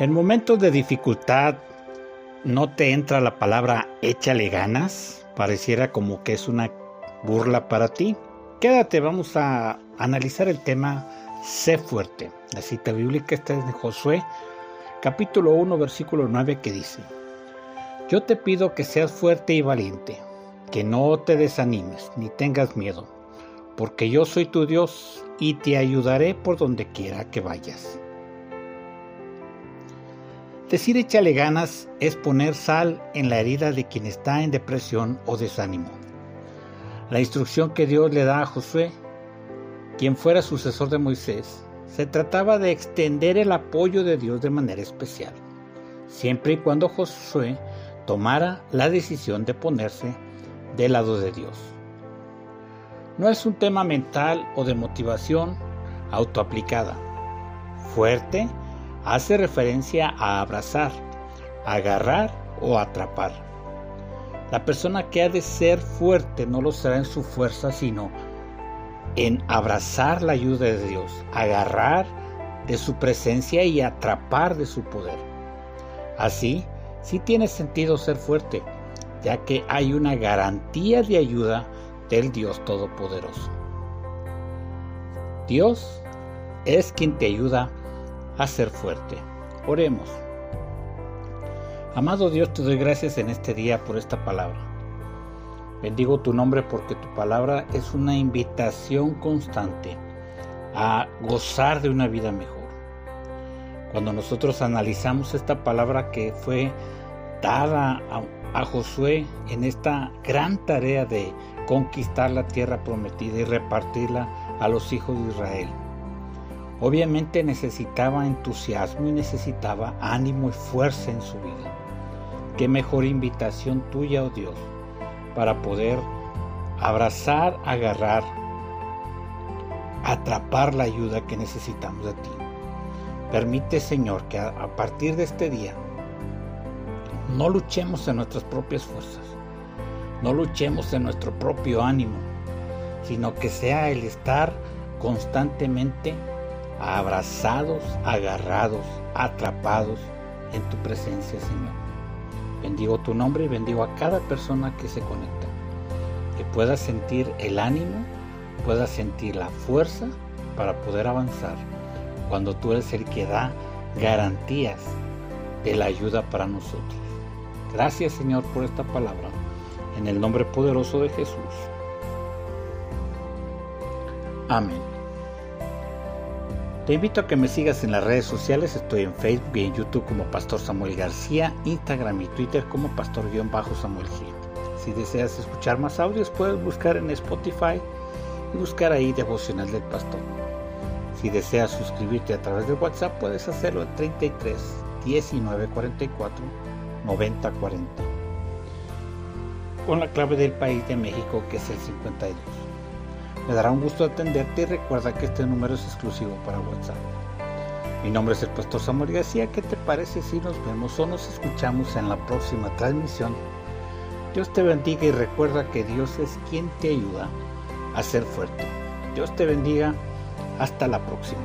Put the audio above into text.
En momentos de dificultad, ¿no te entra la palabra échale ganas? Pareciera como que es una burla para ti. Quédate, vamos a analizar el tema Sé fuerte. La cita bíblica está en Josué, capítulo 1, versículo 9, que dice, Yo te pido que seas fuerte y valiente, que no te desanimes ni tengas miedo, porque yo soy tu Dios y te ayudaré por donde quiera que vayas. Decir échale ganas es poner sal en la herida de quien está en depresión o desánimo. La instrucción que Dios le da a Josué, quien fuera sucesor de Moisés, se trataba de extender el apoyo de Dios de manera especial, siempre y cuando Josué tomara la decisión de ponerse del lado de Dios. No es un tema mental o de motivación autoaplicada, fuerte hace referencia a abrazar, agarrar o atrapar. La persona que ha de ser fuerte no lo será en su fuerza, sino en abrazar la ayuda de Dios, agarrar de su presencia y atrapar de su poder. Así, sí tiene sentido ser fuerte, ya que hay una garantía de ayuda del Dios Todopoderoso. Dios es quien te ayuda a ser fuerte. Oremos. Amado Dios, te doy gracias en este día por esta palabra. Bendigo tu nombre porque tu palabra es una invitación constante a gozar de una vida mejor. Cuando nosotros analizamos esta palabra que fue dada a, a, Josué en esta gran tarea de conquistar la tierra prometida y repartirla a los hijos de Israel, Obviamente necesitaba entusiasmo y necesitaba ánimo y fuerza en su vida. Qué mejor invitación tuya, oh Dios, para poder abrazar, agarrar, atrapar la ayuda que necesitamos de ti. Permite, Señor, que a partir de este día no luchemos en nuestras propias fuerzas, no luchemos en nuestro propio ánimo, sino que sea el estar constantemente abrazados, agarrados, atrapados en tu presencia, Señor. Bendigo tu nombre y bendigo a cada persona que se conecta. Que pueda sentir el ánimo, pueda sentir la fuerza para poder avanzar cuando tú eres el que da garantías de la ayuda para nosotros. Gracias Señor por esta palabra. En el nombre poderoso de Jesús. Amén. Te invito a que me sigas en las redes sociales, estoy en Facebook y en YouTube como Pastor Samuel García, Instagram y Twitter como Pastor-Samuel G. Si deseas escuchar más audios puedes buscar en Spotify y buscar ahí Devocional del Pastor. Si deseas suscribirte a través de WhatsApp puedes hacerlo en 33 19 44 90 40 con la clave del país de México que es el 52. Me dará un gusto atenderte y recuerda que este número es exclusivo para WhatsApp. Mi nombre es el pastor Samuel García. ¿Qué te parece si nos vemos o nos escuchamos en la próxima transmisión? Dios te bendiga y recuerda que Dios es quien te ayuda a ser fuerte. Dios te bendiga. Hasta la próxima.